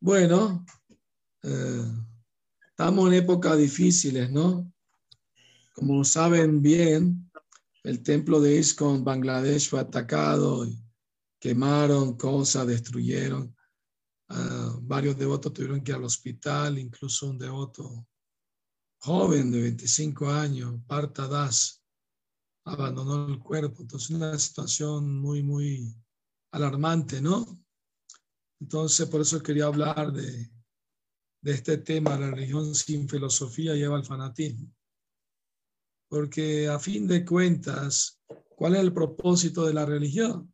Bueno, eh, estamos en épocas difíciles, ¿no? Como saben bien, el templo de ISKCON Bangladesh fue atacado, y quemaron cosas, destruyeron. Ah, varios devotos tuvieron que ir al hospital, incluso un devoto joven de 25 años, Parta Das, abandonó el cuerpo. Entonces, una situación muy, muy alarmante, ¿no? Entonces, por eso quería hablar de, de este tema, la religión sin filosofía lleva al fanatismo. Porque a fin de cuentas, ¿cuál es el propósito de la religión?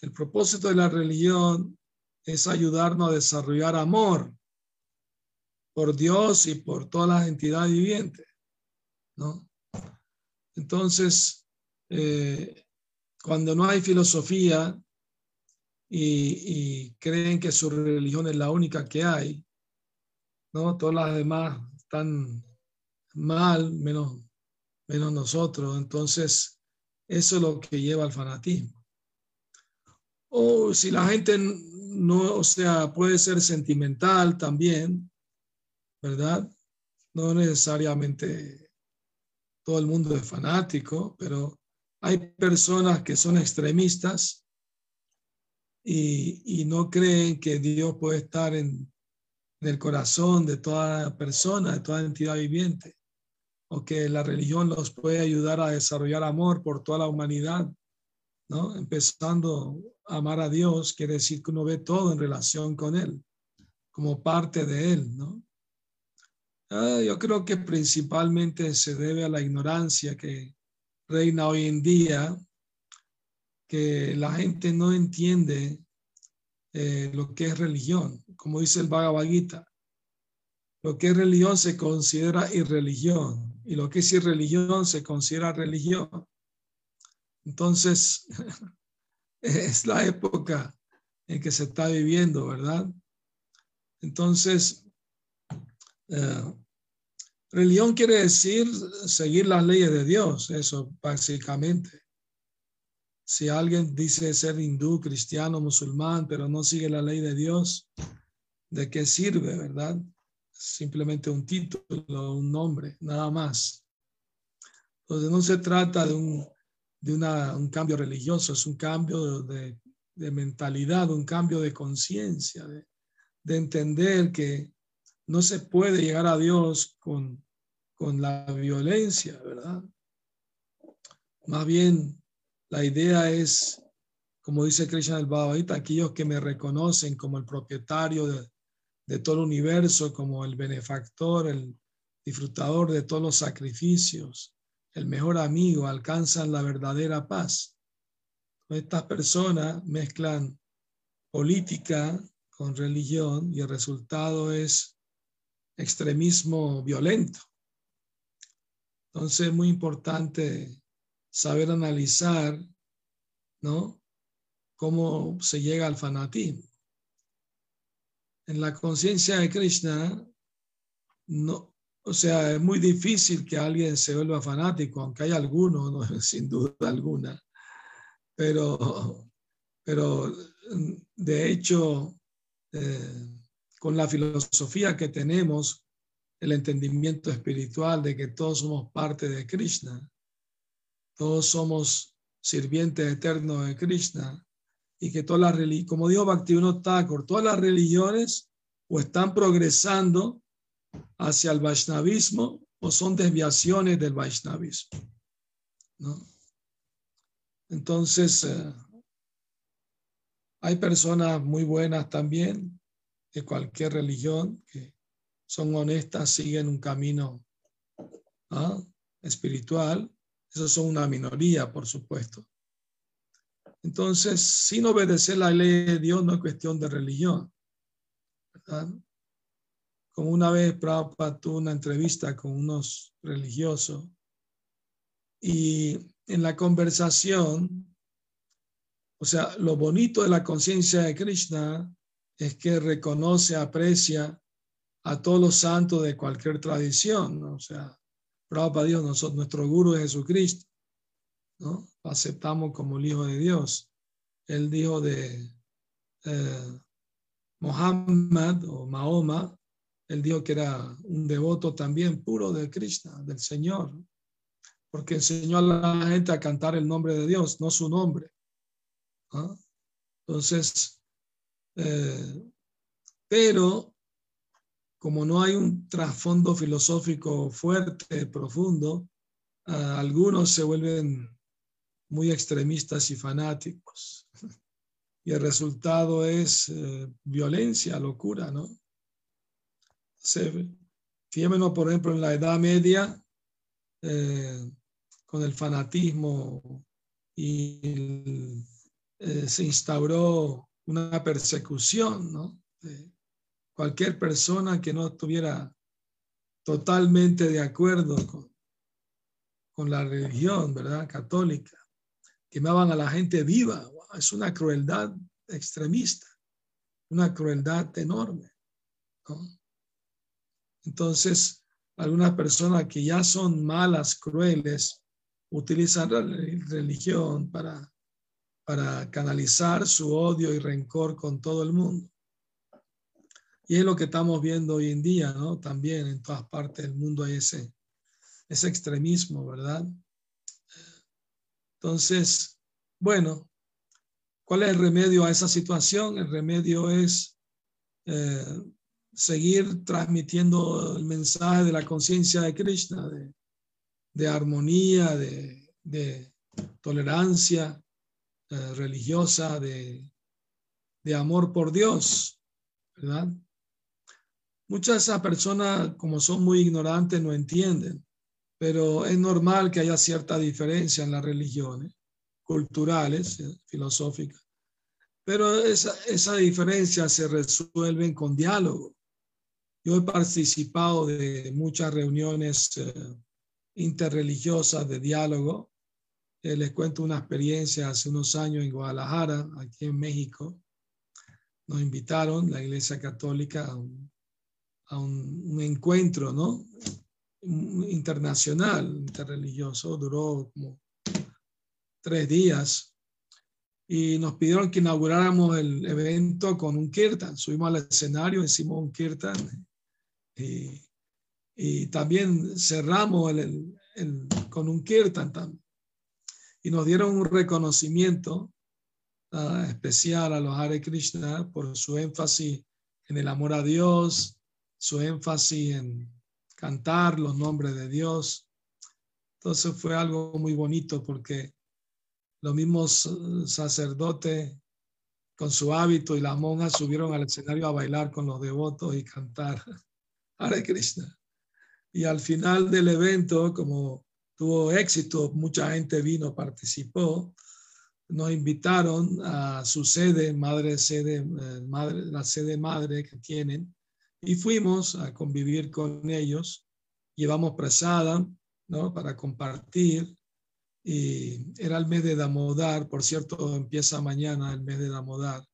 El propósito de la religión es ayudarnos a desarrollar amor por Dios y por todas las entidades vivientes, ¿no? Entonces, eh, cuando no hay filosofía y, creen que su religión es la única que hay, ¿no? Todas las demás están mal, menos, menos nosotros. Entonces, eso es lo que lleva al fanatismo. O si la gente no, o sea, puede ser sentimental también, ¿verdad? No necesariamente todo el mundo es fanático, pero hay personas que son extremistas y, no creen que Dios puede estar en, el corazón de toda persona, de toda entidad viviente, o que la religión los puede ayudar a desarrollar amor por toda la humanidad, ¿no? Empezando a amar a Dios, quiere decir que uno ve todo en relación con Él, como parte de Él, ¿no? Ah, yo creo que principalmente se debe a la ignorancia que reina hoy en día, que la gente no entiende eh, lo que es religión, como dice el Bhagavad Gita. Lo que es religión se considera irreligión y lo que es irreligión se considera religión. Entonces, es la época en que se está viviendo, ¿verdad? Entonces, eh, religión quiere decir seguir las leyes de Dios, eso básicamente. Si alguien dice ser hindú, cristiano, musulmán, pero no sigue la ley de Dios, ¿de qué sirve, verdad? Simplemente un título, un nombre, nada más. Entonces no se trata de un, de un cambio religioso, es un cambio de, de mentalidad, un cambio de conciencia, de, de entender que no se puede llegar a Dios con, con la violencia, ¿verdad? Más bien, la idea es, como dice Krishna el Bhagavad aquellos que me reconocen como el propietario de, de todo el universo, como el benefactor, el disfrutador de todos los sacrificios, el mejor amigo, alcanzan la verdadera paz. Estas personas mezclan política con religión y el resultado es extremismo violento. Entonces es muy importante saber analizar, ¿no? Cómo se llega al fanatismo. En la conciencia de Krishna, no, o sea, es muy difícil que alguien se vuelva fanático, aunque hay algunos, sin duda alguna. Pero, pero de hecho, eh, con la filosofía que tenemos, el entendimiento espiritual de que todos somos parte de Krishna, todos somos sirvientes eternos de Krishna y que todas las como dijo Bhaktivinoda Thakur, todas las religiones o están progresando hacia el Vaishnavismo o son desviaciones del Vaishnavismo. Entonces, eh, hay personas muy buenas también de cualquier religión que son honestas, siguen un camino ¿ah? espiritual. Esos son una minoría, por supuesto. Entonces, sin obedecer la ley de Dios no es cuestión de religión. Como una vez Prabhupada tuvo una entrevista con unos religiosos y en la conversación, o sea, lo bonito de la conciencia de Krishna es que reconoce, aprecia a todos los santos de cualquier tradición, o sea, para Dios, nosotros, nuestro guru es Jesucristo, ¿no? Aceptamos como el Hijo de Dios. Él dijo de, eh, Muhammad o Mahoma, él dijo que era un devoto también puro de Krishna, del Señor, porque enseñó a la gente a cantar el nombre de Dios, no su nombre. ¿ah? Entonces, eh, pero como no hay un trasfondo filosófico fuerte, profundo, algunos se vuelven muy extremistas y fanáticos. Y el resultado es eh, violencia, locura, ¿no? fíjémonos, por ejemplo, en la Edad Media, eh, con el fanatismo y eh, se instauró una persecución, ¿no? Cualquier persona que no estuviera totalmente de acuerdo con, la religión, ¿verdad? Católica. Quemaban a la gente viva. Es una crueldad extremista, una crueldad enorme. Entonces, algunas personas que ya son malas, crueles, utilizan la religión para canalizar su odio y rencor con todo el mundo. Y es lo que estamos viendo hoy en día, ¿no? También en todas partes del mundo hay ese, ese extremismo, ¿verdad? Entonces, bueno, ¿cuál es el remedio a esa situación? El remedio es eh, seguir transmitiendo el mensaje de la conciencia de Krishna, de, armonía, de, tolerancia eh, religiosa, de, de amor por Dios, ¿verdad? Muchas de esas personas, como son muy ignorantes, no entienden, pero es normal que haya cierta diferencia en las religiones culturales, eh, filosóficas, pero esa, esa diferencia se resuelve con diálogo. Yo he participado de muchas reuniones eh, interreligiosas de diálogo. Eh, les cuento una experiencia hace unos años en Guadalajara, aquí en México. Nos invitaron, la Iglesia Católica, un a un, encuentro, ¿no? Internacional, interreligioso, duró como tres días y nos pidieron que inauguráramos el evento con un kirtan. Subimos al escenario, hicimos un kirtan y, también cerramos con un kirtan también. Y nos dieron un reconocimiento especial a los Hare Krishna por su énfasis en el amor a Dios, su énfasis en cantar los nombres de Dios. Entonces fue algo muy bonito porque los mismos sacerdotes con su hábito y las monjas subieron al escenario a bailar con los devotos y cantar Hare Krishna. Y al final del evento, como tuvo éxito, mucha gente vino, participó, nos invitaron a su sede, madre sede, eh, madre, la sede madre que tienen, y fuimos a convivir con ellos. Llevamos presada, ¿no? Para compartir. Y era el mes de Damodar, por cierto, empieza mañana el mes de Damodar.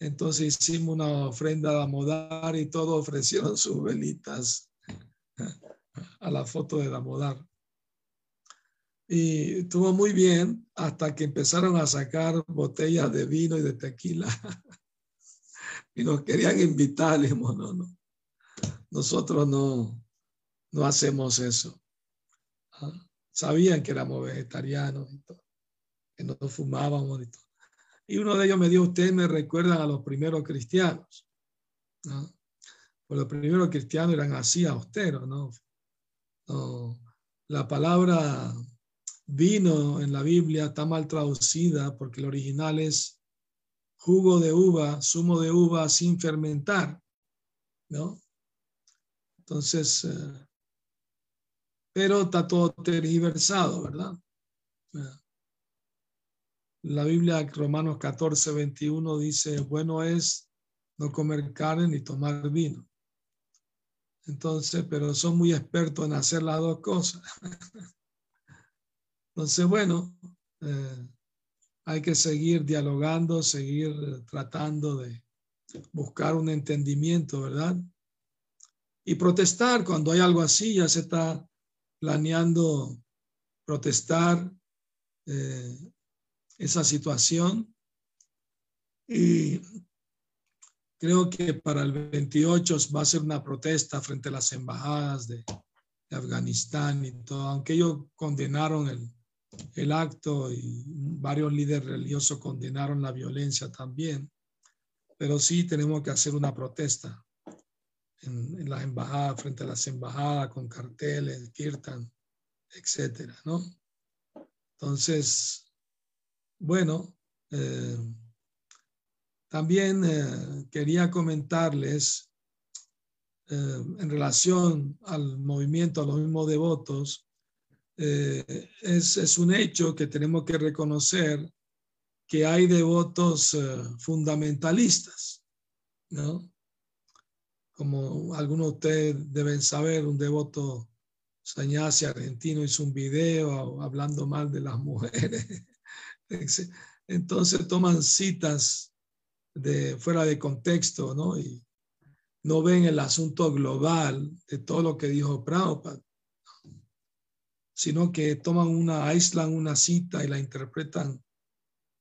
Entonces hicimos una ofrenda a Damodar y todos ofrecieron sus velitas a la foto de Damodar. Y estuvo muy bien hasta que empezaron a sacar botellas de vino y de tequila. y nos querían invitar, no, no, nosotros no, no hacemos eso. Ah, sabían que éramos vegetarianos y todo, que no fumábamos y todo. Y uno de ellos me dijo, ustedes me recuerdan a los primeros cristianos. Pues los primeros cristianos eran así austeros, ¿no? no la palabra vino en la Biblia está mal traducida porque el original es jugo de uva, zumo de uva sin fermentar, ¿no? Entonces, eh, pero está todo tergiversado, ¿verdad? La Biblia, Romanos 14, 21, dice, bueno es no comer carne ni tomar vino. Entonces, pero son muy expertos en hacer las dos cosas. Entonces, bueno, eh, hay que seguir dialogando, seguir tratando de buscar un entendimiento, ¿verdad? Y protestar cuando hay algo así, ya se está planeando protestar eh, esa situación. Y creo que para el 28 va a ser una protesta frente a las embajadas de, de Afganistán y todo, aunque ellos condenaron el, el acto y varios líderes religiosos condenaron la violencia también, pero sí tenemos que hacer una protesta en, en las embajadas, frente a las embajadas, con carteles, kirtan, etcétera, ¿no? Entonces, bueno, eh, también eh, quería comentarles eh, en relación al movimiento, a los mismos devotos, eh, es, es, un hecho que tenemos que reconocer que hay devotos eh, fundamentalistas, ¿no? Como algunos de ustedes deben saber, un devoto sañasi argentino hizo un video hablando mal de las mujeres. Entonces toman citas de fuera de contexto, ¿no? Y no ven el asunto global de todo lo que dijo Prabhupada, sino que toman una, aíslan una cita y la interpretan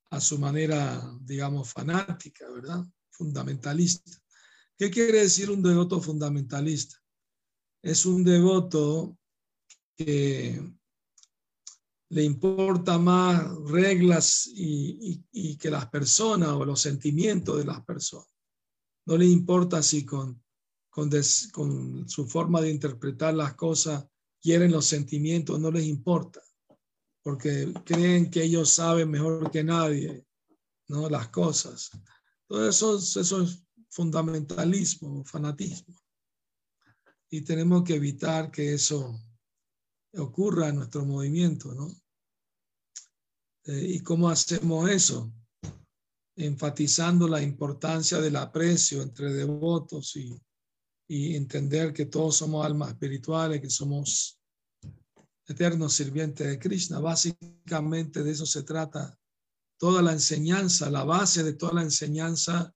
a su manera, digamos, fanática, ¿verdad? Fundamentalista. ¿Qué quiere decir un devoto fundamentalista? Es un devoto que le importa más reglas y, que las personas o los sentimientos de las personas. No le importa si con, con su forma de interpretar las cosas quieren los sentimientos, no les importa, porque creen que ellos saben mejor que nadie ¿no? las cosas. Todo eso, eso es fundamentalismo, fanatismo. Y tenemos que evitar que eso ocurra en nuestro movimiento, ¿no? Eh, ¿Y cómo hacemos eso? Enfatizando la importancia del aprecio entre devotos y, y entender que todos somos almas espirituales, que somos eternos sirvientes de Krishna. Básicamente de eso se trata toda la enseñanza, la base de toda la enseñanza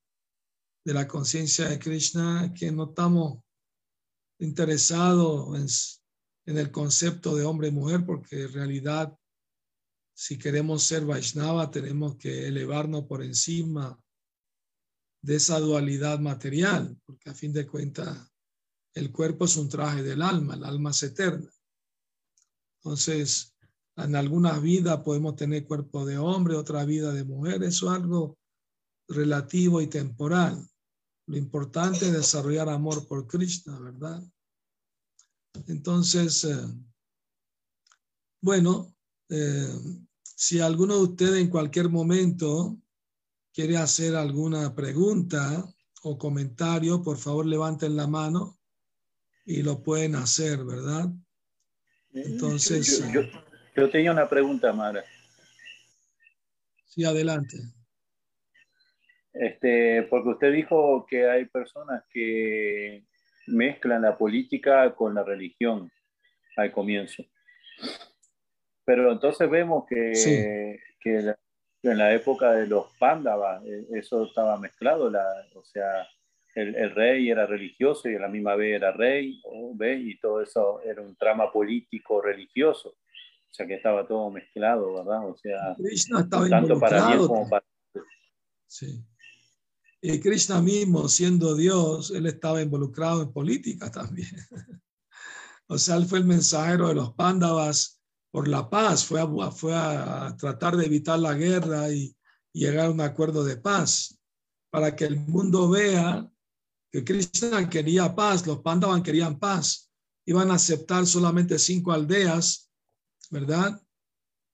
de la conciencia de Krishna, que no estamos interesados en, en, el concepto de hombre y mujer, porque en realidad, si queremos ser Vaishnava, tenemos que elevarnos por encima de esa dualidad material, porque a fin de cuentas el cuerpo es un traje del alma, el alma es eterna. Entonces, en algunas vidas podemos tener cuerpo de hombre, otra vida de mujer, eso es algo relativo y temporal. Lo importante es desarrollar amor por Krishna, ¿verdad? Entonces, eh, bueno, eh, si alguno de ustedes en cualquier momento quiere hacer alguna pregunta o comentario, por favor levanten la mano y lo pueden hacer, ¿verdad? Entonces... Yo, yo, yo tenía una pregunta, Mara. Sí, adelante. Este, porque usted dijo que hay personas que mezclan la política con la religión al comienzo. Pero entonces vemos que, sí. que la, en la época de los Pándavas eh, eso estaba mezclado, la, o sea, el, el, rey era religioso y a la misma vez era rey, ¿ves? y todo eso era un trama político religioso, o sea que estaba todo mezclado, ¿verdad? O sea, Krishna estaba tanto para bien como para... Sí. Y Krishna mismo, siendo Dios, él estaba involucrado en política también. o sea, él fue el mensajero de los Pándavas por la paz, fue a, fue a tratar de evitar la guerra y, llegar a un acuerdo de paz, para que el mundo vea que Krishna quería paz, los Pandavan querían paz, iban a aceptar solamente cinco aldeas, ¿verdad?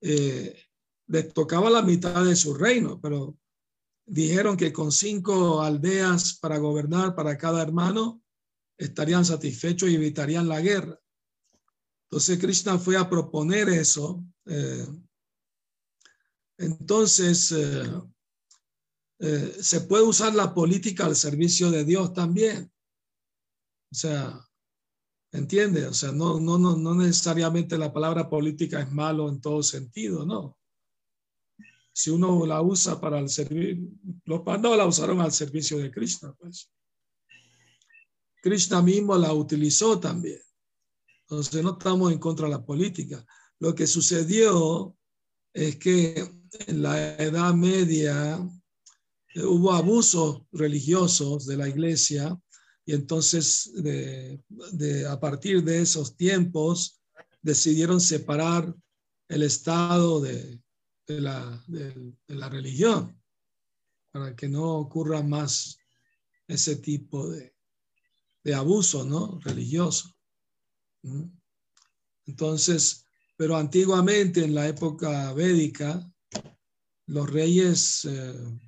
Eh, les tocaba la mitad de su reino, pero dijeron que con cinco aldeas para gobernar para cada hermano estarían satisfechos y evitarían la guerra. Entonces Krishna fue a proponer eso. Eh, entonces, eh, eh, se puede usar la política al servicio de Dios también. O sea, ¿entiende? O sea, no, no, no, no necesariamente la palabra política es malo en todo sentido, no. Si uno la usa para el servicio, los pandados la usaron al servicio de Krishna, pues. Krishna mismo la utilizó también. Entonces no estamos en contra de la política. Lo que sucedió es que en la Edad Media hubo abusos religiosos de la iglesia y entonces a partir de esos tiempos decidieron separar el Estado de, la, religión para que no ocurra más ese tipo de, abuso ¿no? religioso. Entonces, pero antiguamente en la época védica, los reyes eh,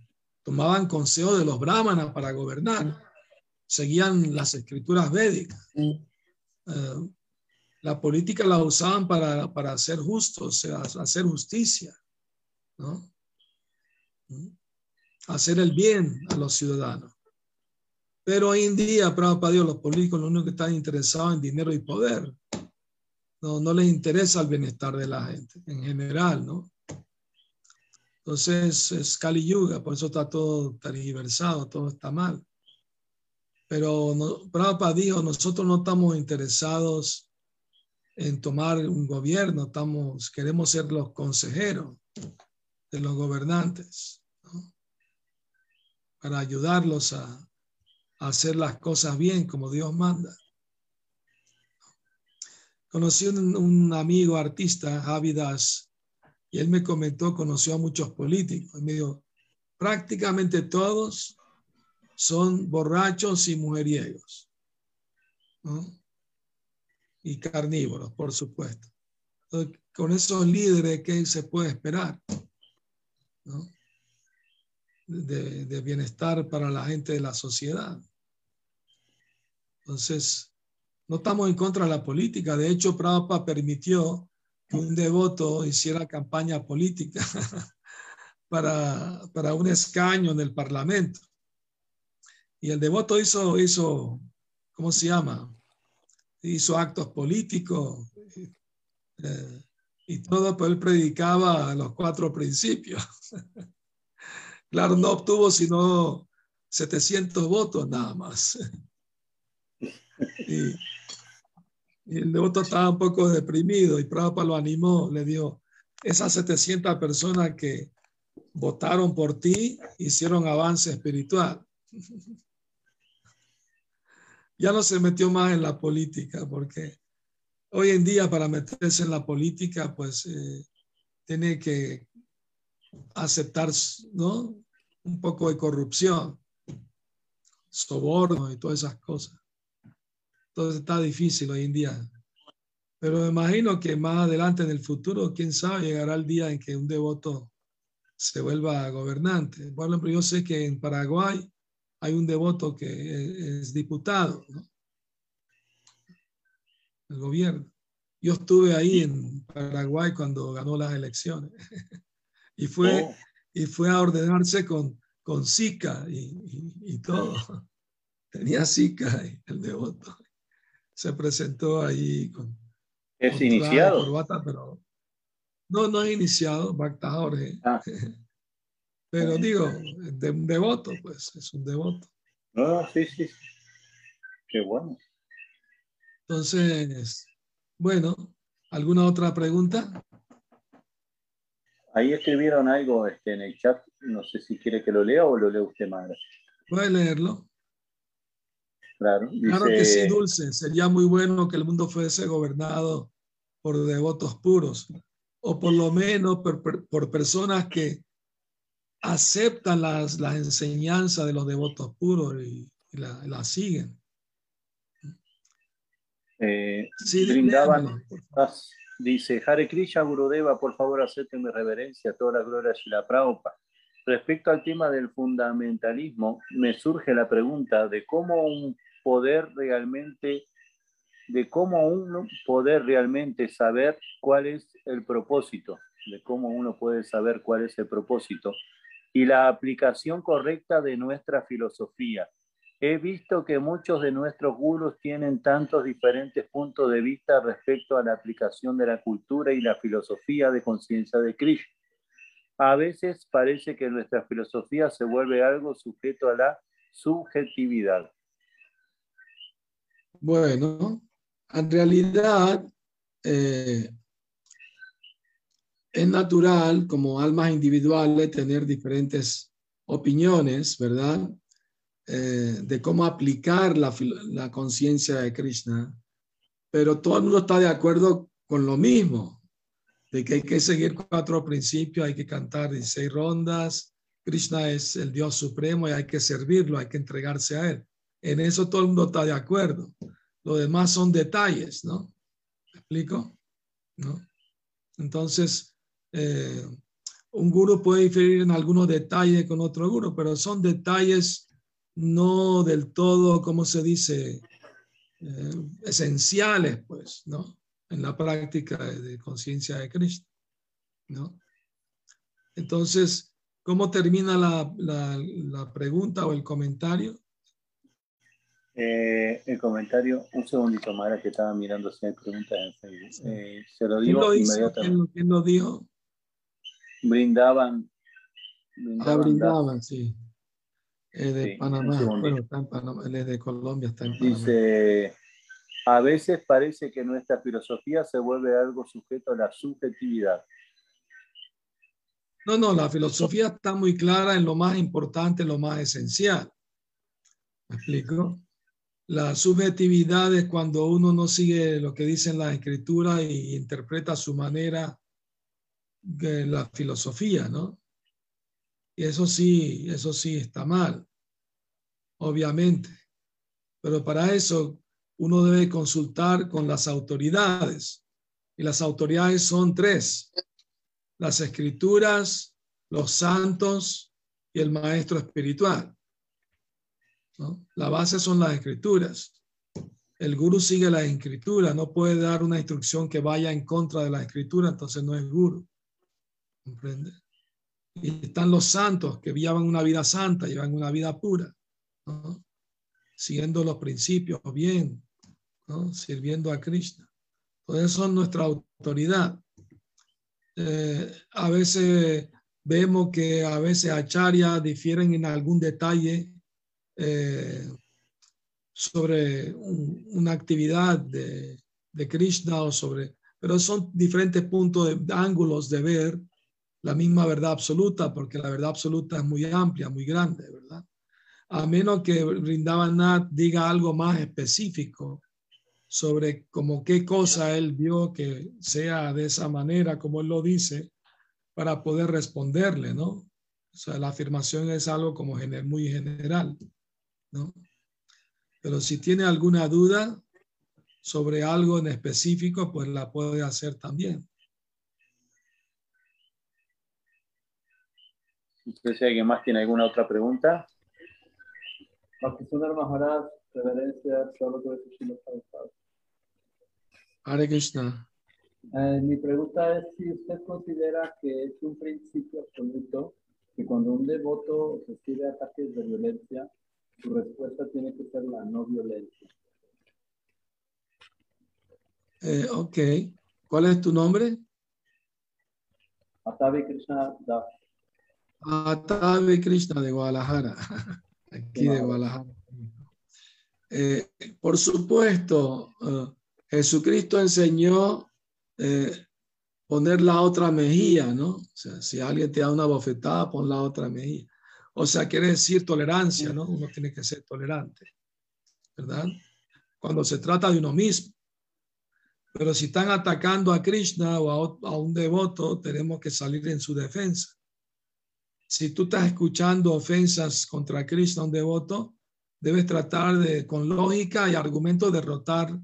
tomaban consejo de los brahmanas para gobernar, seguían las escrituras védicas. Eh, la política la usaban para, para hacer justos, hacer justicia, ¿no? hacer el bien a los ciudadanos. Pero hoy en día, para Dios, los políticos lo único que están interesados en dinero y poder. No, no les interesa el bienestar de la gente en general, ¿no? Entonces es Kali Yuga, por eso está todo tergiversado, todo está mal. Pero no, Prabhupada dijo, nosotros no estamos interesados en tomar un gobierno, estamos, queremos ser los consejeros de los gobernantes, para ayudarlos a hacer las cosas bien como Dios manda. Conocí un, un amigo artista, Javidas, y él me comentó, conoció a muchos políticos. Y me dijo, prácticamente todos son borrachos y mujeriegos. Y carnívoros, por supuesto. con esos líderes, ¿qué se puede esperar? De, bienestar para la gente de la sociedad. Entonces, no estamos en contra de la política. De hecho, Prabhupada permitió que un devoto hiciera campaña política para, para un escaño en el Parlamento. Y el devoto hizo, hizo, ¿cómo se llama? Hizo actos políticos eh, y todo, pero él predicaba los cuatro principios. claro, no obtuvo sino 700 votos nada más. y, y el devoto estaba un poco deprimido y Prabhupada lo animó, le dio, esas 700 personas que votaron por ti hicieron avance espiritual. ya no se metió más en la política porque hoy en día para meterse en la política pues eh, tiene que aceptar ¿no? un poco de corrupción, soborno y todas esas cosas. Entonces está difícil hoy en día. Pero me imagino que más adelante en el futuro, quién sabe, llegará el día en que un devoto se vuelva gobernante. Por ejemplo, yo sé que en Paraguay hay un devoto que es diputado, ¿no? El gobierno. Yo estuve ahí en Paraguay cuando ganó las elecciones y fue, oh. y fue a ordenarse con, con Zika y, y todo. Tenía Zika el devoto se presentó ahí con... ¿Es iniciado? pero no, no es iniciado, Bacta Jorge. Ah. pero digo, de un devoto, pues, es un devoto. No, sí, sí. Qué bueno. Entonces, bueno, ¿alguna otra pregunta? Ahí escribieron algo este, en el chat, no sé si quiere que lo lea o lo lea usted más. Puede leerlo. Claro, que sí, Dulce. Sería muy bueno que el mundo fuese gobernado por devotos puros, o por lo menos por, personas que aceptan las, las, enseñanzas de los devotos puros y, las la siguen. Eh, dice, Hare Krishna Gurudeva, por favor acepten mi reverencia, toda la gloria y la Prabhupada. Respecto al tema del fundamentalismo, me surge la pregunta de cómo un poder realmente, de cómo uno poder realmente saber cuál es el propósito, de cómo uno puede saber cuál es el propósito y la aplicación correcta de nuestra filosofía. He visto que muchos de nuestros gurus tienen tantos diferentes puntos de vista respecto a la aplicación de la cultura y la filosofía de conciencia de Krishna. A veces parece que nuestra filosofía se vuelve algo sujeto a la subjetividad. Bueno, en realidad eh, es natural como almas individuales tener diferentes opiniones, ¿verdad? Eh, de cómo aplicar la, la conciencia de Krishna, pero todo el mundo está de acuerdo con lo mismo, de que hay que seguir cuatro principios, hay que cantar 16 rondas, Krishna es el Dios supremo y hay que servirlo, hay que entregarse a Él. En eso todo el mundo está de acuerdo. Lo demás son detalles, ¿no? ¿Me explico? ¿No? Entonces, eh, un guru puede diferir en algunos detalles con otro guru, pero son detalles no del todo, como se dice, eh, esenciales, pues, ¿no? En la práctica de, conciencia de Cristo, ¿no? Entonces, ¿cómo termina la, la, pregunta o el comentario? Eh, el comentario, un segundito, Mara, que estaba mirando si hay preguntas en Facebook. Eh, se lo digo inmediatamente. ¿Quién lo dijo? Brindaban. Brindaban, ah, brindaban sí. Es de Panamá. Bueno, está en Panamá. Él es de Colombia, está en Panamá. Dice, a veces parece que nuestra filosofía se vuelve algo sujeto a la subjetividad. No, no, la filosofía está muy clara en lo más importante, lo más esencial. ¿Me explico? La subjetividad es cuando uno no sigue lo que dicen las escrituras y interpreta a su manera la filosofía, ¿no? Y eso sí, eso sí está mal, obviamente. Pero para eso uno debe consultar con las autoridades. Y las autoridades son tres. Las escrituras, los santos y el maestro espiritual. La base son las escrituras. El guru sigue la escritura, no puede dar una instrucción que vaya en contra de la escritura, entonces no es guru. ¿Comprende? Y están los santos que llevan una vida santa, llevan una vida pura, siguiendo los principios bien, sirviendo a Krishna. Por eso son nuestra autoridad. Eh, a veces vemos que a veces acharya difieren en algún detalle eh, sobre una actividad de, de, Krishna o sobre, pero son diferentes puntos de, ángulos de ver la misma verdad absoluta, porque la verdad absoluta es muy amplia, muy grande, ¿verdad? A menos que Nat diga algo más específico sobre como qué cosa él vio que sea de esa manera, como él lo dice, para poder responderle, ¿no? O sea, la afirmación es algo como muy general, ¿no? Pero si tiene alguna duda sobre algo en específico, pues la puede hacer también. No sé si alguien más tiene alguna otra pregunta. Reverencia, solo Hare Krishna. Eh, mi pregunta es si usted considera que es un principio absoluto que cuando un devoto recibe ataques de violencia, su respuesta tiene que ser la no violencia. Eh, ok. ¿Cuál es tu nombre? Atavi Krishna Das. Atavi Krishna de Guadalajara. Aquí de Guadalajara. Eh, por supuesto, uh, Jesucristo enseñó eh, poner la otra mejilla, ¿no? O sea, si alguien te da una bofetada, pon la otra mejilla. O sea, quiere decir tolerancia, ¿no? Uno tiene que ser tolerante, ¿verdad? Cuando se trata de uno mismo. Pero si están atacando a Krishna o a, a un devoto, tenemos que salir en su defensa. Si tú estás escuchando ofensas contra Krishna, un devoto, debes tratar de, con lógica y argumento, derrotar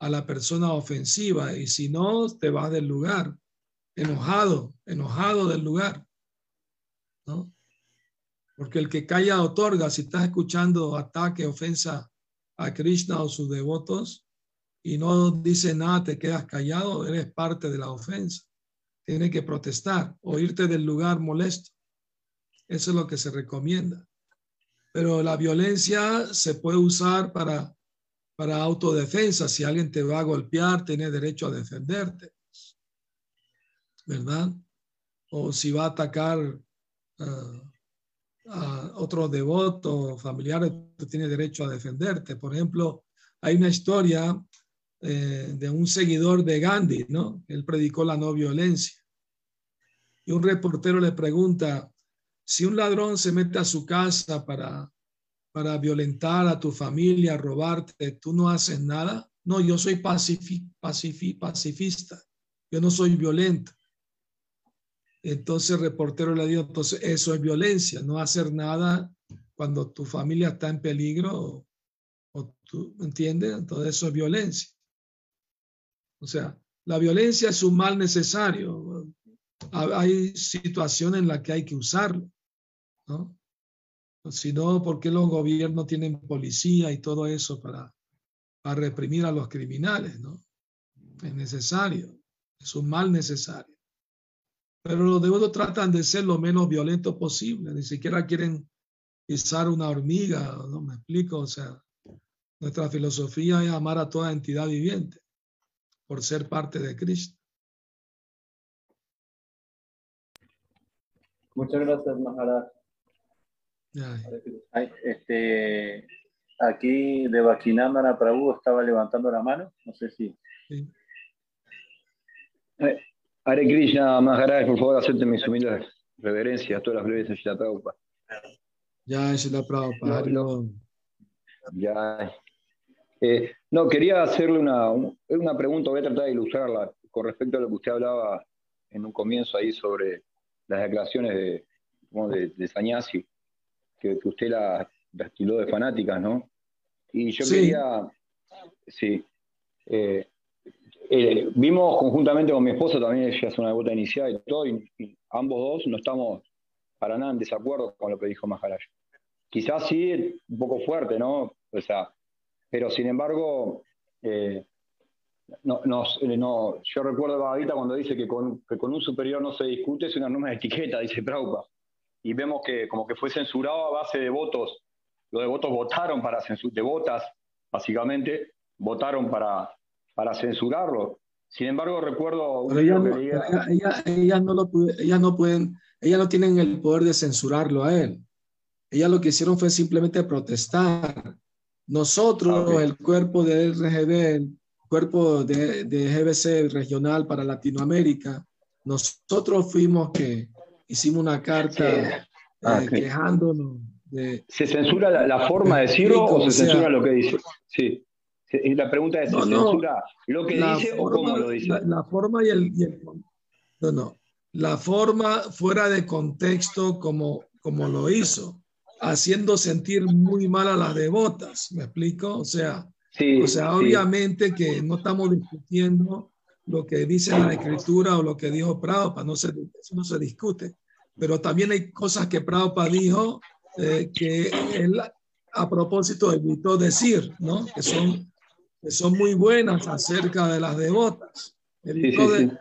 a la persona ofensiva y si no, te vas del lugar, enojado, enojado del lugar, ¿no? Porque el que calla otorga, si estás escuchando ataque, ofensa a Krishna o sus devotos y no dice nada, te quedas callado, eres parte de la ofensa. Tienes que protestar o irte del lugar molesto. Eso es lo que se recomienda. Pero la violencia se puede usar para para autodefensa. Si alguien te va a golpear, tiene derecho a defenderte. ¿Verdad? O si va a atacar uh, a otro devoto, familiares, tú tienes derecho a defenderte. Por ejemplo, hay una historia eh, de un seguidor de Gandhi, ¿no? Él predicó la no violencia. Y un reportero le pregunta, si un ladrón se mete a su casa para, para violentar a tu familia, robarte, tú no haces nada. No, yo soy pacifista, yo no soy violento. Entonces el reportero le dijo, entonces eso es violencia, no hacer nada cuando tu familia está en peligro, o, tú, ¿entiendes? Entonces eso es violencia. O sea, la violencia es un mal necesario. Hay situaciones en las que hay que usarlo. ¿No? Si no, ¿por qué los gobiernos tienen policía y todo eso para, para reprimir a los criminales? ¿no? Es necesario, es un mal necesario. Pero los devotos tratan de ser lo menos violentos posible, ni siquiera quieren pisar una hormiga, ¿no? Me explico, o sea, nuestra filosofía es amar a toda entidad viviente por ser parte de Cristo. Muchas gracias, Maharaj. Este, aquí de Vaquinanda Prabhu estaba levantando la mano, no sé si. Sí. Eh, Hare Krishna Maharaj, por favor, acepte mis humildes reverencias, todas las breves de la Prabhupada. Ya, es la Prabhupada. No, ya. Eh, no, quería hacerle una, una pregunta, voy a tratar de ilustrarla con respecto a lo que usted hablaba en un comienzo ahí sobre las declaraciones de, de, de Sanyasi que, usted la, la de fanáticas, ¿no? Y yo quería, sí, eh, eh, vimos conjuntamente con mi esposa, también ella hace una gota inicial y todo, y, ambos dos no estamos para nada en desacuerdo con lo que dijo Maharaj. Quizás sí, un poco fuerte, ¿no? O sea, pero sin embargo, eh, no, no, yo recuerdo a Babita cuando dice que con, que con, un superior no se discute, es una norma de etiqueta, dice Praupa y vemos que como que fue censurado a base de votos. Los devotos votaron para censurar, devotas, básicamente, votaron para, para censurarlo. Sin embargo, recuerdo... Pero no, ella, no lo ella no pueden, ella no tienen el poder de censurarlo a él. Ella lo que hicieron fue simplemente protestar. Nosotros, ah, el cuerpo de RGB, el cuerpo de, de GBC regional para Latinoamérica, nosotros fuimos que hicimos una carta ah, eh, quejándonos de... ¿Se censura la, forma de decirlo o se censura lo que dice? Sí. La pregunta es, ¿se censura lo que dice o cómo lo dice? La, forma y el, No, no. La forma fuera de contexto como, como lo hizo, haciendo sentir muy mal a las devotas, ¿me explico? O sea, o sea obviamente que no estamos discutiendo lo que dice la escritura o lo que dijo Prabhupada, no se, eso no se discute. Pero también hay cosas que Prabhupada dijo eh, que él a propósito evitó decir, ¿no? Que son, que son muy buenas acerca de las devotas.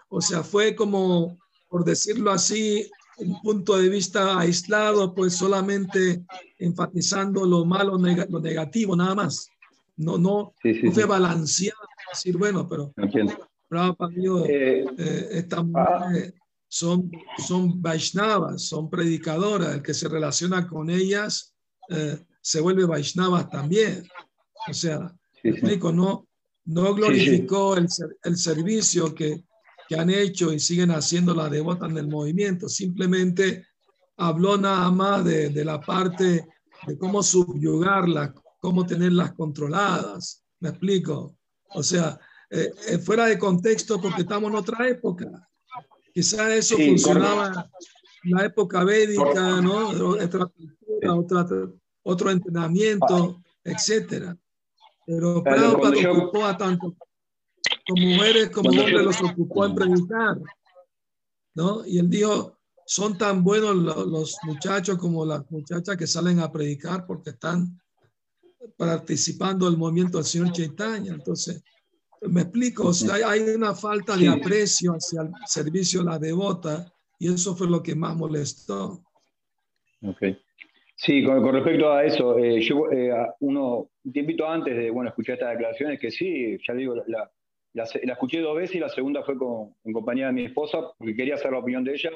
o sea, fue como, por decirlo así, un punto de vista aislado, pues solamente enfatizando lo malo, lo negativo, nada más. No, no, fue balanceado, decir, bueno, pero eh, eh, ah. son, son Vaishnavas, son predicadoras, el que se relaciona con ellas eh, se vuelve Vaishnava también. O sea, no, no glorificó el, el, servicio que, que han hecho y siguen haciendo las devotas del movimiento, simplemente habló nada más de, de la parte de cómo subyugarlas, cómo tenerlas controladas. ¿Me explico? O sea, eh, eh, fuera de contexto porque estamos en otra época. Quizás eso funcionaba en la época védica, ¿no? Otra cultura, otro entrenamiento, etcétera. Pero Prabhupada ocupó a tanto como mujeres como hombres, los ocupó en predicar, ¿no? Y él dijo, son tan buenos los muchachos como las muchachas que salen a predicar porque están participando del movimiento del Señor Chaitanya. Entonces, me explico, o sea, hay una falta de aprecio hacia el servicio de la devota y eso fue lo que más molestó. Ok. Sí, con, respecto a eso, eh, yo eh, uno, un tiempito antes de bueno, escuchar estas declaraciones, que sí, ya digo, la, la, escuché dos veces y la segunda fue con, en compañía de mi esposa, porque quería hacer la opinión de ella,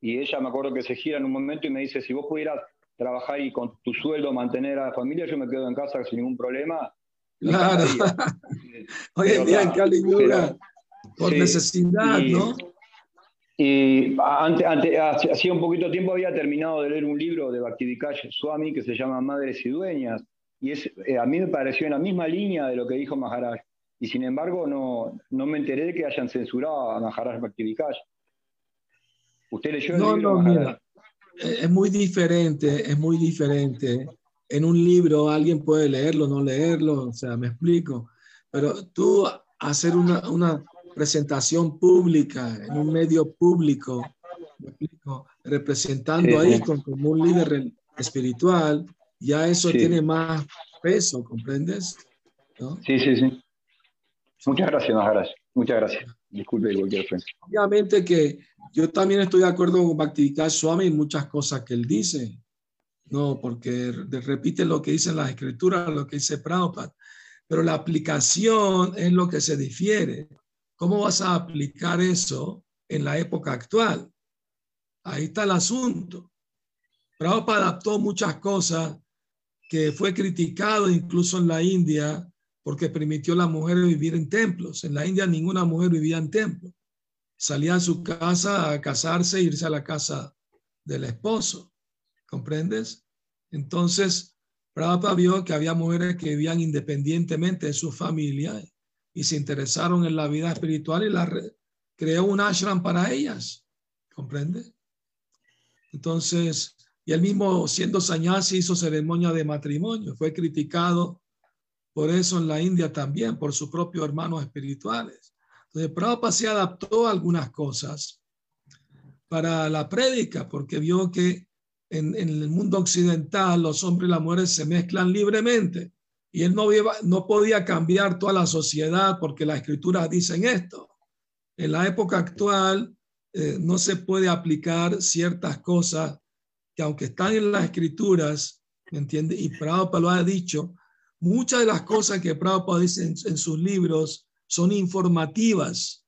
y ella me acuerdo que se gira en un momento y me dice, si vos pudieras trabajar y con tu sueldo mantener a la familia, yo me quedo en casa sin ningún problema, Claro. Hoy en día en Cali por necesidad, ¿no? Y antes, antes, hacía un poquito tiempo había terminado de leer un libro de Bhaktivikash Swami que se llama Madres y Dueñas, y es, eh, a mí me pareció en la misma línea de lo que dijo Maharaj. Y sin embargo, no, no me enteré de que hayan censurado a Maharaj Bhaktivikash. ¿Usted leyó el no, libro? No, mira, es muy diferente, es muy diferente. En un libro alguien puede leerlo, no leerlo, o sea, me explico. Pero tú hacer una, una presentación pública en un medio público, representando ahí como un líder espiritual, ya eso tiene más peso, ¿comprendes? Sí, sí, sí. Muchas gracias, Maharaj. Muchas gracias. Disculpe cualquier ofensa. Obviamente que yo también estoy de acuerdo con Bhaktivikas Swami en muchas cosas que él dice. No, porque repite lo que dice en las escrituras, lo que dice Prabhupada. Pero la aplicación es lo que se difiere. ¿Cómo vas a aplicar eso en la época actual? Ahí está el asunto. Prabhupada adaptó muchas cosas que fue criticado incluso en la India porque permitió a la mujer vivir en templos. En la India ninguna mujer vivía en templos. Salía a su casa a casarse e irse a la casa del esposo. ¿Comprendes? Entonces, Prabhupada vio que había mujeres que vivían independientemente de su familia y se interesaron en la vida espiritual y la creó un ashram para ellas. ¿Comprende? Entonces, y él mismo siendo sanyasi hizo ceremonia de matrimonio. Fue criticado por eso en la India también, por sus propios hermanos espirituales. Entonces, Prabhupada se adaptó a algunas cosas para la prédica, porque vio que en, el mundo occidental los hombres y las mujeres se mezclan libremente. Y él no, no podía cambiar toda la sociedad porque las escrituras dicen esto. En la época actual eh, no se puede aplicar ciertas cosas que aunque están en las escrituras, ¿me entiende? Y Prabhupada lo ha dicho, muchas de las cosas que Prabhupada dice en, en sus libros son informativas,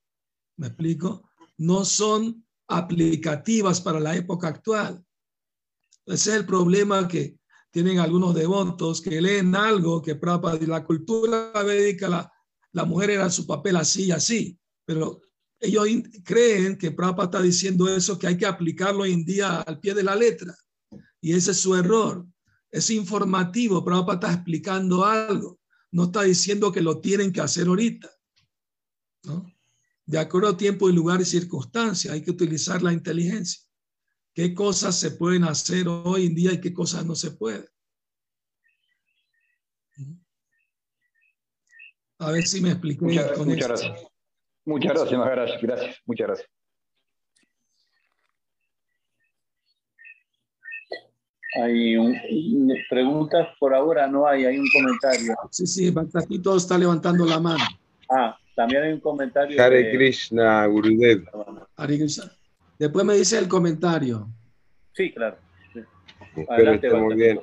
¿me explico? No son aplicativas para la época actual. Ese es el problema que tienen algunos devotos que leen algo que Prabhupada la cultura védica, la, mujer era su papel así y así, pero ellos creen que Prabhupada está diciendo eso, que hay que aplicarlo hoy en día al pie de la letra. Y ese es su error. Es informativo, Prabhupada está explicando algo. No está diciendo que lo tienen que hacer ahorita. De acuerdo a tiempo y lugar y circunstancia, hay que utilizar la inteligencia qué cosas se pueden hacer hoy en día y qué cosas no se pueden. A ver si me explico. Muchas, muchas gracias. Muchas gracias, Maharaj. Gracias, muchas gracias. Hay un, preguntas por ahora, no hay, hay un comentario. Sí, sí, aquí todo está levantando la mano. Ah, también hay un comentario. Hare Krishna, Gurudev. Hare Krishna. Después me dice el comentario. Sí, claro. Espero estemos bien.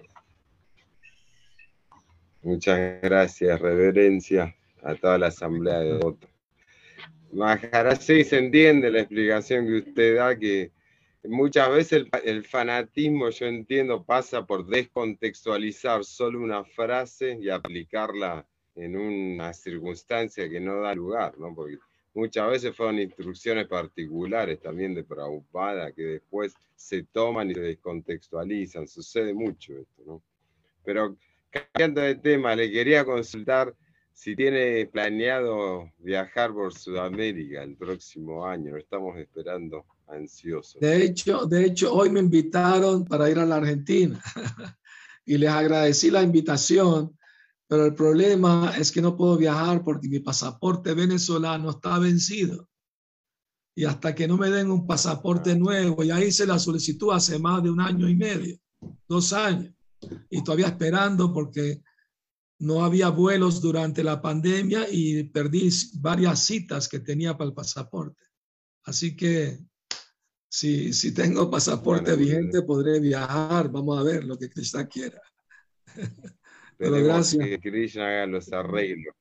Muchas gracias, reverencia a toda la asamblea de votos. Maharaj, sí, se entiende la explicación que usted da, que muchas veces el, el, fanatismo, yo entiendo, pasa por descontextualizar solo una frase y aplicarla en una circunstancia que no da lugar, ¿no? Porque muchas veces fueron instrucciones particulares también de Prabhupada que después se toman y se descontextualizan. Sucede mucho esto, ¿no? Pero cambiando de tema, le quería consultar si tiene planeado viajar por Sudamérica el próximo año. Lo estamos esperando ansiosos. De hecho, de hecho, hoy me invitaron para ir a la Argentina y les agradecí la invitación pero el problema es que no puedo viajar porque mi pasaporte venezolano está vencido. Y hasta que no me den un pasaporte nuevo, ya hice la solicitud hace más de un año y medio, dos años, y todavía esperando porque no había vuelos durante la pandemia y perdí varias citas que tenía para el pasaporte. Así que si, si tengo pasaporte vigente, podré viajar. Vamos a ver lo que Krishna quiera. Pero gracias. que Krishna haga los arreglos.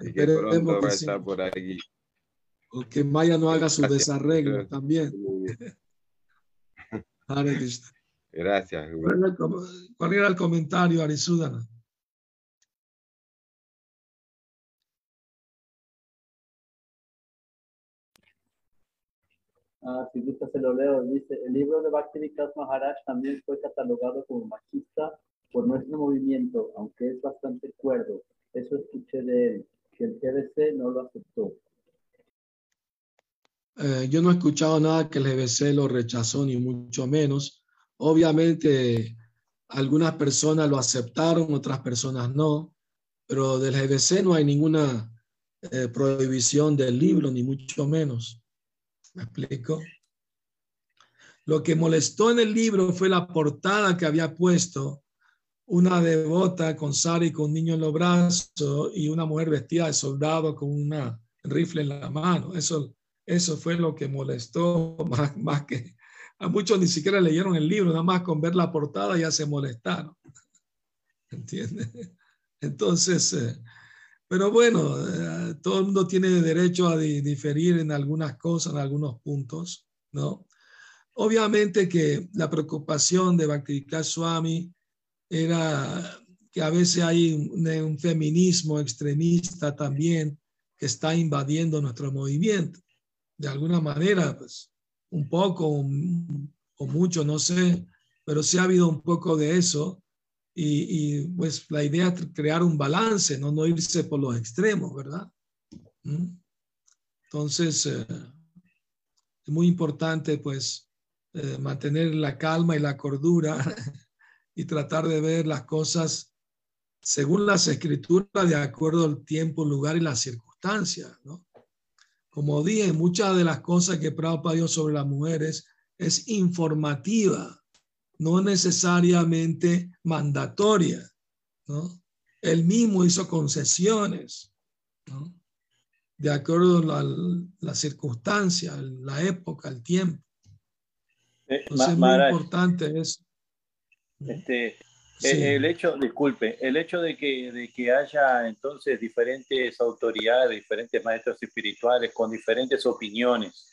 Y que pronto va a estar por aquí. O que Maya no haga su desarreglo también. Gracias. ¿Cuál era el comentario, Arisudana? Ah, si gusta se lo leo. Dice, el libro de Bhakti Vikas Maharaj también fue catalogado como machista por nuestro movimiento, aunque es bastante cuerdo. Eso escuché de él, que el GBC no lo aceptó. Eh, yo no he escuchado nada que el GBC lo rechazó, ni mucho menos. Obviamente, algunas personas lo aceptaron, otras personas no, pero del GBC no hay ninguna eh, prohibición del libro, ni mucho menos. ¿Me explico? Lo que molestó en el libro fue la portada que había puesto una devota con sari con un niño en los brazos y una mujer vestida de soldado con una rifle en la mano. Eso, eso fue lo que molestó más, más que a muchos ni siquiera leyeron el libro, nada más con ver la portada ya se molestaron. ¿Entiendes? Entonces, eh, pero bueno, eh, todo el mundo tiene derecho a diferir en algunas cosas, en algunos puntos, ¿no? Obviamente que la preocupación de Bhaktivinoda Swami era que a veces hay un, feminismo extremista también que está invadiendo nuestro movimiento. De alguna manera, pues, un poco o, mucho, no sé, pero sí ha habido un poco de eso. Y, pues la idea es crear un balance, no, no irse por los extremos, ¿verdad? ¿Mm? Entonces, eh, es muy importante pues eh, mantener la calma y la cordura y tratar de ver las cosas según las escrituras, de acuerdo al tiempo, lugar y las circunstancias. ¿no? Como dije, muchas de las cosas que Prabhupada dio sobre las mujeres es informativa, no necesariamente mandatoria. ¿no? Él mismo hizo concesiones, ¿no? de acuerdo a la, circunstancia, la época, el tiempo. Eh, Entonces, es muy importante eso. Este, eh, El hecho, disculpe, el hecho de que, de que haya entonces diferentes autoridades, diferentes maestros espirituales con diferentes opiniones,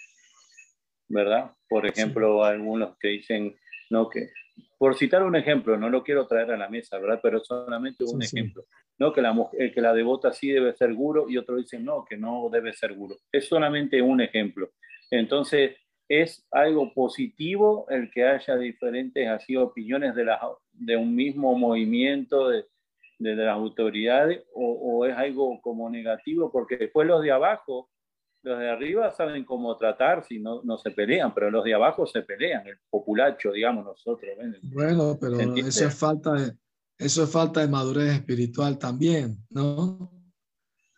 ¿verdad? Por ejemplo, algunos que dicen, no, que, por citar un ejemplo, no lo quiero traer a la mesa, ¿verdad? Pero solamente un ejemplo, ¿no? Que la, que la devota sí debe ser guro y otros dicen, no, que no debe ser guro. Es solamente un ejemplo. Entonces, es algo positivo el que haya diferentes así opiniones de, de un mismo movimiento de, de, las autoridades o, es algo como negativo porque después los de abajo, los de arriba saben cómo tratar si no, no se pelean, pero los de abajo se pelean, el populacho, digamos nosotros. Bueno, pero eso es, falta de, eso es falta de madurez espiritual también, ¿no?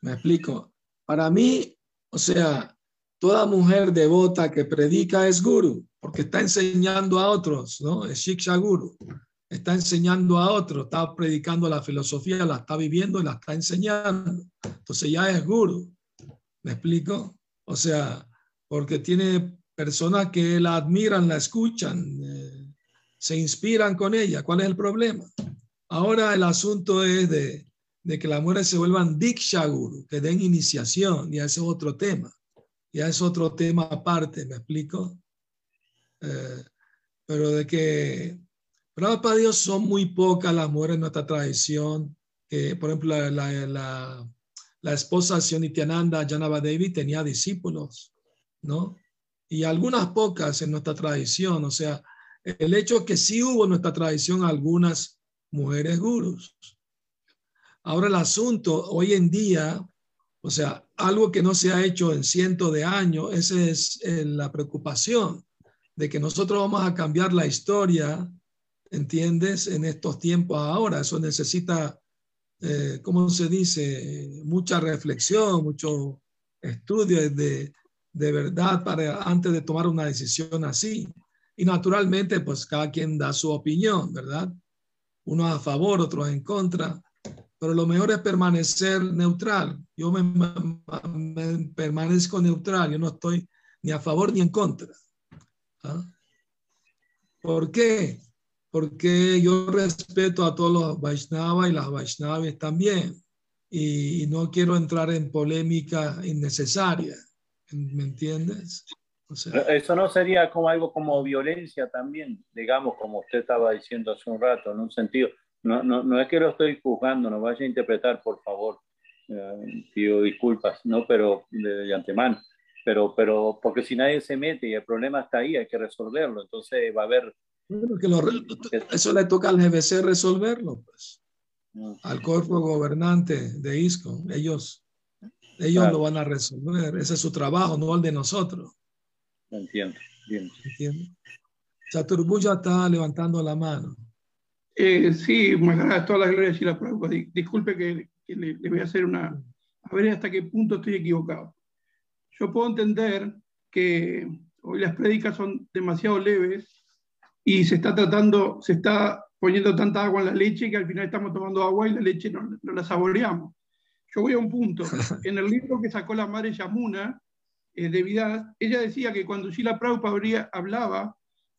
Me explico. Para mí, o sea, Toda mujer devota que predica es guru, porque está enseñando a otros, ¿no? Es shiksha guru. Está enseñando a otros, está predicando la filosofía, la está viviendo y la está enseñando. Entonces ya es guru. ¿Me explico? O sea, porque tiene personas que la admiran, la escuchan, eh, se inspiran con ella. ¿Cuál es el problema? Ahora el asunto es de, de que las mujeres se vuelvan diksha guru, que den iniciación, y ese es otro tema ya es otro tema aparte, ¿me explico? Eh, pero de que, para Dios, son muy pocas las mujeres en nuestra tradición. Que, por ejemplo, la, la, la, la esposa Sionityananda, Janava Devi, tenía discípulos, ¿no? Y algunas pocas en nuestra tradición. O sea, el hecho que sí hubo en nuestra tradición algunas mujeres gurus. Ahora el asunto, hoy en día, o sea, algo que no se ha hecho en cientos de años, esa es eh, la preocupación de que nosotros vamos a cambiar la historia, ¿entiendes? En estos tiempos ahora, eso necesita, eh, ¿cómo se dice? Mucha reflexión, mucho estudio de, de verdad para antes de tomar una decisión así. Y naturalmente, pues cada quien da su opinión, ¿verdad? Unos a favor, otros en contra pero lo mejor es permanecer neutral. Yo me, permanezco neutral, yo no estoy ni a favor ni en contra. ¿Ah? ¿Por qué? Porque yo respeto a todos los Vaishnavas y las Vaishnavis también. Y, no quiero entrar en polémica innecesaria. ¿Me entiendes? Eso no sería como algo como violencia también, digamos, como usted estaba diciendo hace un rato, en un sentido no, no, no es que lo estoy juzgando, no vaya a interpretar, por favor. Eh, pido disculpas, ¿no? Pero de, antemano. pero, pero porque si nadie se mete y el problema está ahí, hay que resolverlo. Entonces va a haber... eso le toca al GBC resolverlo, pues. Mm. Al cuerpo gobernante de ISCO. Ellos, ellos lo van a resolver. Ese es su trabajo, no el de nosotros. Entiendo, entiendo. ¿Entiendo? Chaturbuya está levantando la mano. Eh, sí, más todas las glorias y la prueba. Disculpe que, le, voy a hacer una. A ver hasta qué punto estoy equivocado. Yo puedo entender que hoy las prédicas son demasiado leves y se está tratando, se está poniendo tanta agua en la leche que al final estamos tomando agua y la leche no, no la saboreamos. Yo voy a un punto. En el libro que sacó la madre Yamuna, eh, de Vidal, ella decía que cuando Sheila Prabhupada hablaba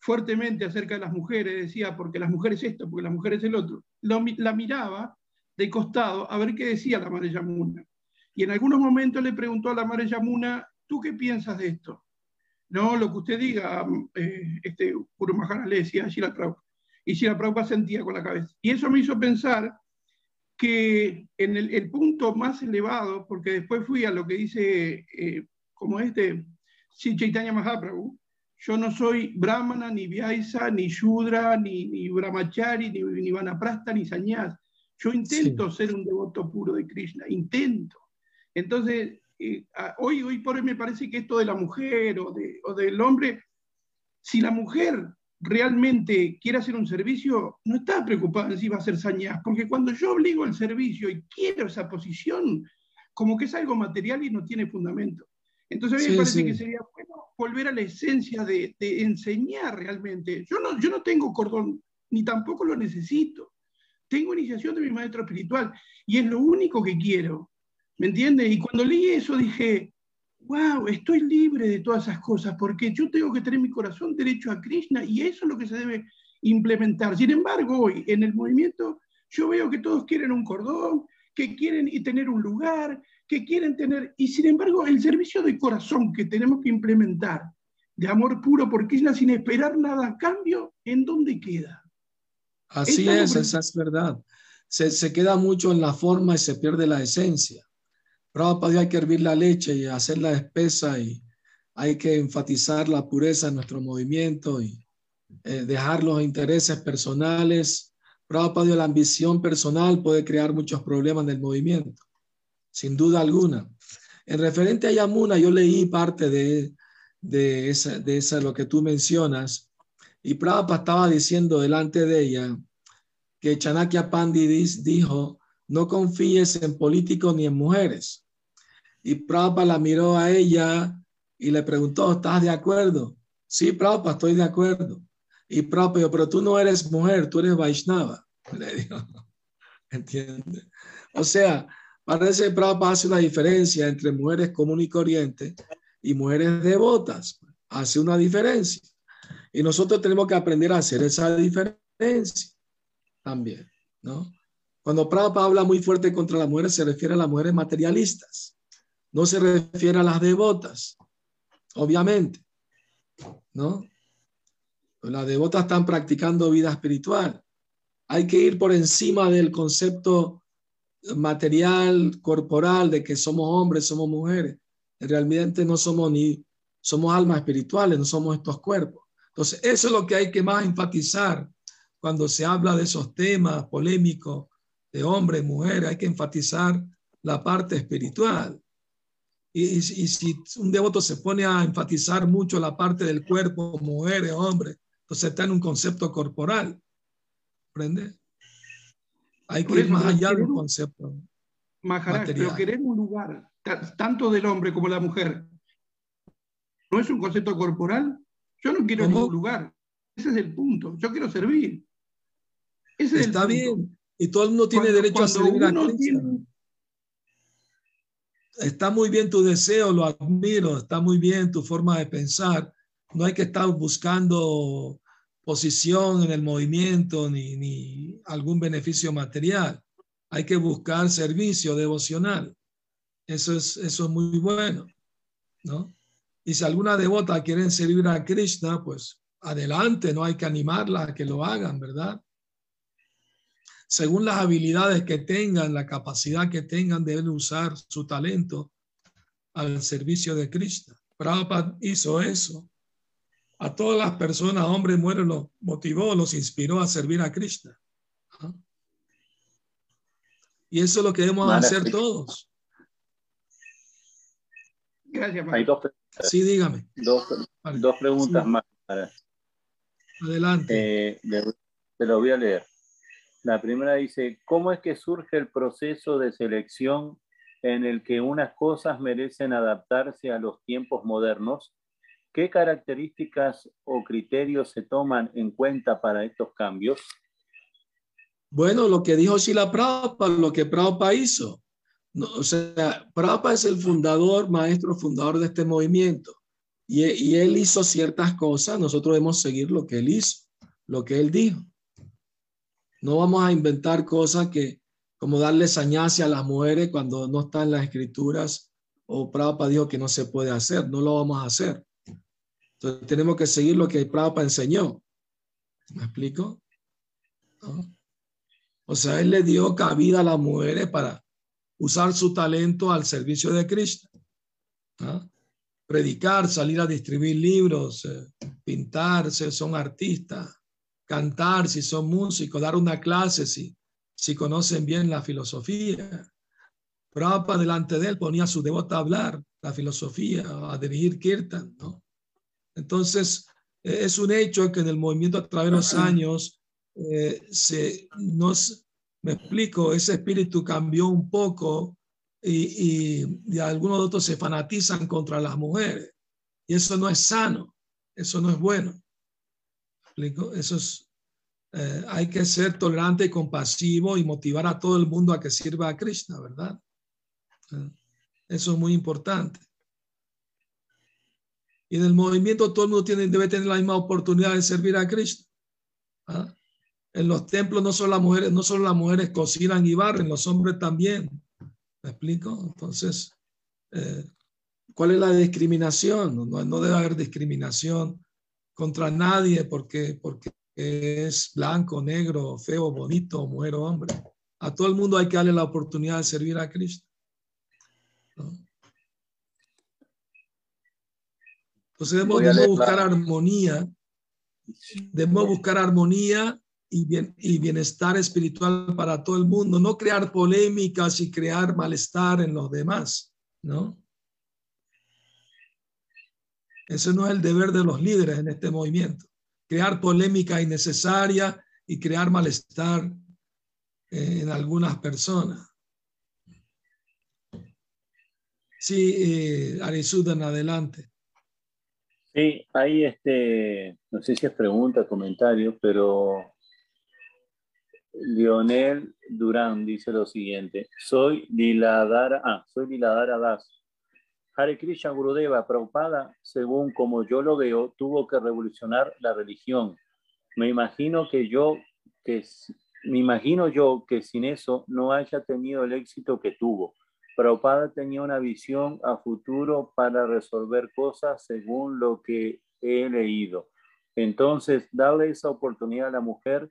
fuertemente acerca de las mujeres, decía, porque las mujeres esto, porque las mujeres el otro, la miraba de costado a ver qué decía la Madre Yamuna. Y en algunos momentos le preguntó a la Madre Yamuna, ¿tú qué piensas de esto? No, lo que usted diga, eh, este Puro Mahara le decía a Shila Prabhupada. Y Shila Prabhupada sentía con la cabeza. Y eso me hizo pensar que en el, punto más elevado, porque después fui a lo que dice, eh, como este, Chaitanya Mahaprabhu, yo no soy brahmana, ni vyaisa, ni shudra, ni, ni brahmachari, ni, ni vanaprasta, ni sañas. Yo intento ser un devoto puro de Krishna, intento. Entonces, eh, hoy, hoy por hoy me parece que esto de la mujer o, de, o del hombre, si la mujer realmente quiere hacer un servicio, no está preocupada en si va a ser sañas, porque cuando yo obligo el servicio y quiero esa posición, como que es algo material y no tiene fundamento. Entonces a mí me parece que sería bueno volver a la esencia de, enseñar realmente. Yo no, yo no tengo cordón, ni tampoco lo necesito. Tengo iniciación de mi maestro espiritual y es lo único que quiero. ¿Me entiendes? Y cuando leí eso dije, wow, estoy libre de todas esas cosas porque yo tengo que tener mi corazón derecho a Krishna y eso es lo que se debe implementar. Sin embargo, hoy en el movimiento yo veo que todos quieren un cordón, que quieren y tener un lugar, que quieren tener, y sin embargo el servicio de corazón que tenemos que implementar, de amor puro por Krishna sin esperar nada a cambio, ¿en dónde queda? Así es, esa es verdad. Se, se, queda mucho en la forma y se pierde la esencia. Prabhupada hay que hervir la leche y hacerla espesa y hay que enfatizar la pureza en nuestro movimiento y eh, dejar los intereses personales. Prabhupada la ambición personal puede crear muchos problemas en el movimiento sin duda alguna. En referente a Yamuna, yo leí parte de, de, esa, de esa, lo que tú mencionas, y Prabhupada estaba diciendo delante de ella que Chanakya Pandit dijo, no confíes en políticos ni en mujeres. Y Prabhupada la miró a ella y le preguntó, ¿estás de acuerdo? Sí, Prabhupada, estoy de acuerdo. Y Prabhupada, pero tú no eres mujer, tú eres Vaishnava. Le dijo, ¿entiendes? O sea, Parece Prabhupada hace una diferencia entre mujeres común y corriente y mujeres devotas. Hace una diferencia. Y nosotros tenemos que aprender a hacer esa diferencia también, ¿no? Cuando Prabhupada habla muy fuerte contra las mujeres, se refiere a las mujeres materialistas. No se refiere a las devotas, obviamente, ¿no? Las devotas están practicando vida espiritual. Hay que ir por encima del concepto material, corporal, de que somos hombres, somos mujeres. Realmente no somos ni, somos almas espirituales, no somos estos cuerpos. Entonces, eso es lo que hay que más enfatizar cuando se habla de esos temas polémicos de hombres, mujeres, hay que enfatizar la parte espiritual. Y, si un devoto se pone a enfatizar mucho la parte del cuerpo, mujeres, hombres, entonces está en un concepto corporal. ¿Comprende? Hay que ir más allá del concepto. Maharaj, pero querer un lugar, tanto del hombre como de la mujer, ¿no es un concepto corporal? Yo no quiero ningún lugar. Ese es el punto. Yo quiero servir. Ese Está bien. Y todo el mundo tiene derecho a servir a Cristo. Está muy bien tu deseo, lo admiro. Está muy bien tu forma de pensar. No hay que estar buscando posición en el movimiento ni, ni algún beneficio material. Hay que buscar servicio devocional. Eso es, eso es muy bueno, ¿no? Y si alguna devota quiere servir a Krishna, pues adelante, no hay que animarla a que lo hagan, ¿verdad? Según las habilidades que tengan, la capacidad que tengan, deben usar su talento al servicio de Krishna. Prabhupada hizo eso. A todas las personas, hombres, mujeres, los motivó, los inspiró a servir a Krishna. ¿Ah? Y eso es lo que debemos hacer todos. Gracias, Hay dos, Sí, dígame. dos, dos preguntas Sí. más. Adelante. Eh, le- te lo voy a leer. La primera dice, ¿cómo es que surge el proceso de selección en el que unas cosas merecen adaptarse a los tiempos modernos? ¿Qué características o criterios se toman en cuenta para estos cambios? Bueno, lo que dijo Sila Prabhupada, lo que Prabhupada hizo. No, o sea, Prabhupada es el fundador, maestro fundador de este movimiento. Y, y él hizo ciertas cosas, nosotros debemos seguir lo que él hizo, lo que él dijo. No vamos a inventar cosas que, como darle sañacia a las mujeres cuando no están las escrituras, o Prabhupada dijo que no se puede hacer, no lo vamos a hacer. Entonces tenemos que seguir lo que Prabhupada enseñó. ¿Me explico? O sea, él le dio cabida a las mujeres para usar su talento al servicio de Cristo. ¿ah? Predicar, salir a distribuir libros, eh, pintar, si son artistas, cantar, si son músicos, dar una clase, si, si conocen bien la filosofía. Prabhupada delante de él ponía a su devota a hablar la filosofía, a dirigir kirtan, ¿no? Entonces, eh, es un hecho que en el movimiento a través de los años eh, se nos, me explico, ese espíritu cambió un poco y, y, y algunos otros se fanatizan contra las mujeres. Y eso no es sano, eso no es bueno. ¿Me explico? Eso es, eh, hay que ser tolerante y compasivo y motivar a todo el mundo a que sirva a Krishna, ¿verdad? Eh, Eso es muy importante. Y en el movimiento todo el mundo tiene, debe tener la misma oportunidad de servir a Krishna. ¿Ah? En los templos no solo las mujeres, no solo las mujeres cocinan y barren, los hombres también. ¿Me explico? Entonces, eh, ¿cuál es la discriminación? No, no, debe haber discriminación contra nadie porque, porque es blanco, negro, feo, bonito, mujer o hombre. A todo el mundo hay que darle la oportunidad de servir a Cristo. ¿no? Entonces debemos, debemos buscar armonía, debemos buscar armonía y, bien, y, bienestar espiritual para todo el mundo, no crear polémicas y crear malestar en los demás, ¿no? Ese no es el deber de los líderes en este movimiento, crear polémica innecesaria y crear malestar en algunas personas. Sí, eh, Arisudan, adelante. Sí, hay este, no sé si es pregunta, comentario, pero Lionel Durán dice lo siguiente: Soy Liladara, ah, soy Liladara Das. Hare Krishna Gurudeva Prabhupada, según como yo lo veo, tuvo que revolucionar la religión. Me imagino que yo, que me imagino yo que sin eso no haya tenido el éxito que tuvo. Prabhupada tenía una visión a futuro para resolver cosas según lo que he leído. Entonces, darle esa oportunidad a la mujer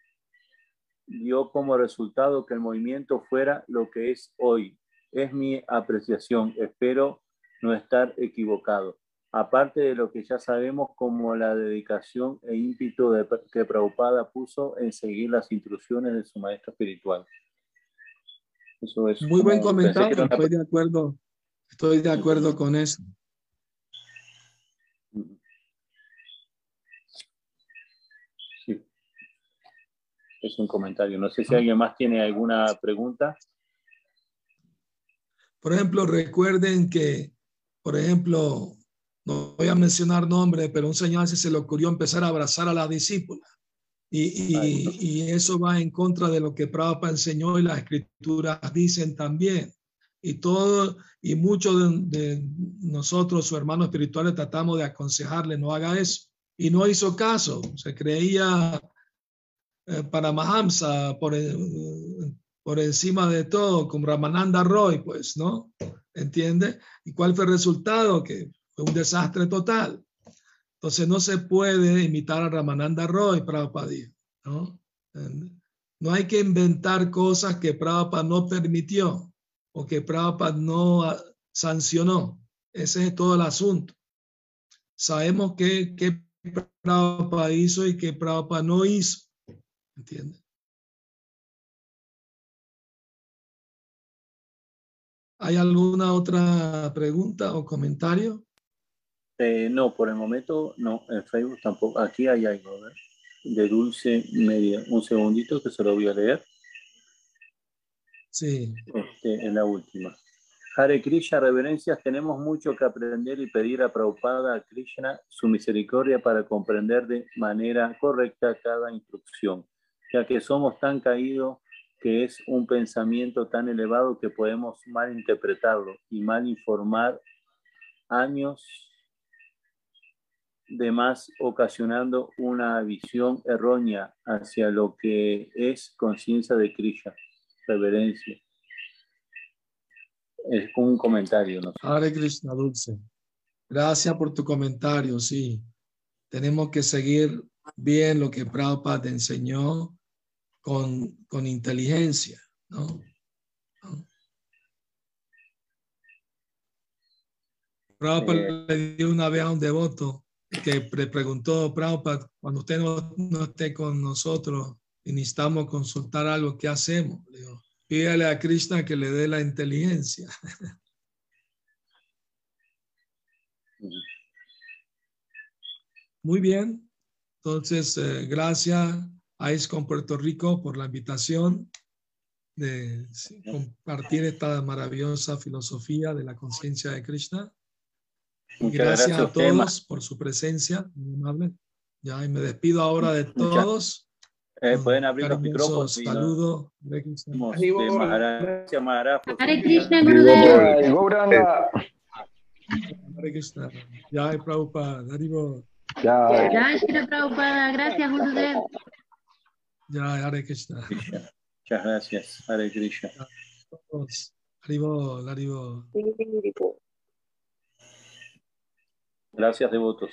dio como resultado que el movimiento fuera lo que es hoy. Es mi apreciación. Espero no estar equivocado. Aparte de lo que ya sabemos como la dedicación e ímpetu que Prabhupada puso en seguir las instrucciones de su maestro espiritual. Eso es Muy buen comentario, una... estoy de acuerdo, estoy de acuerdo con eso. Sí. Es un comentario. No sé si alguien más tiene alguna pregunta. Por ejemplo, recuerden que, por ejemplo, no voy a mencionar nombres, pero un señor se le ocurrió empezar a abrazar a la discípula. Y, y, y, eso va en contra de lo que Prabhupada enseñó y las escrituras dicen también. Y todo, y muchos de, de, nosotros, sus hermanos espirituales, tratamos de aconsejarle, no haga eso. Y no hizo caso, se creía eh, para Mahamsa por, eh, por encima de todo, como Ramananda Roy, pues, ¿no? ¿Entiende? ¿Y cuál fue el resultado? Que fue un desastre total. Entonces no se puede imitar a Ramananda Roy, Prabhupada ¿no? No hay que inventar cosas que Prabhupada no permitió o que Prabhupada no sancionó. Ese es todo el asunto. sabemos qué Prabhupada hizo y qué Prabhupada no hizo. ¿Entiendes? ¿Hay alguna otra pregunta o comentario? Eh, no, por el momento no. En Facebook tampoco. Aquí hay algo, De Dulce Media. Un segundito que se lo voy a leer. Sí. Este, en la última. Hare Krishna, reverencias, tenemos mucho que aprender y pedir a Prabhupada, a Krishna, su misericordia para comprender de manera correcta cada instrucción, ya que somos tan caídos que es un pensamiento tan elevado que podemos mal interpretarlo y mal informar años de más ocasionando una visión errónea hacia lo que es conciencia de Krishna, reverencia. Es un comentario. ¿no? Hare Krishna Dulce. Gracias por tu comentario, sí. Tenemos que seguir bien lo que Prabhupada te enseñó con, con inteligencia, ¿no? Prabhupada eh. le dio una vez a un devoto que le preguntó, Prabhupada, cuando usted no, esté con nosotros y necesitamos consultar algo, ¿qué hacemos? Le pídale a Krishna que le dé la inteligencia. Muy bien. Entonces, eh, gracias a con Puerto Rico por la invitación de compartir esta maravillosa filosofía de la conciencia de Krishna. Gracias, a todos por su presencia, amable. Ya, y me despido ahora de todos. Eh, pueden abrir los micrófonos. Saludo. Gracias, Mahara. Hare Krishna, Hare Krishna. Jai Prabhupada. Haribo. Jai Shri Prabhupada. Gracias, Gurudev. Ya, Hare Krishna. Muchas gracias, Hare Krishna. Haribo, Haribo. Gracias, devotos.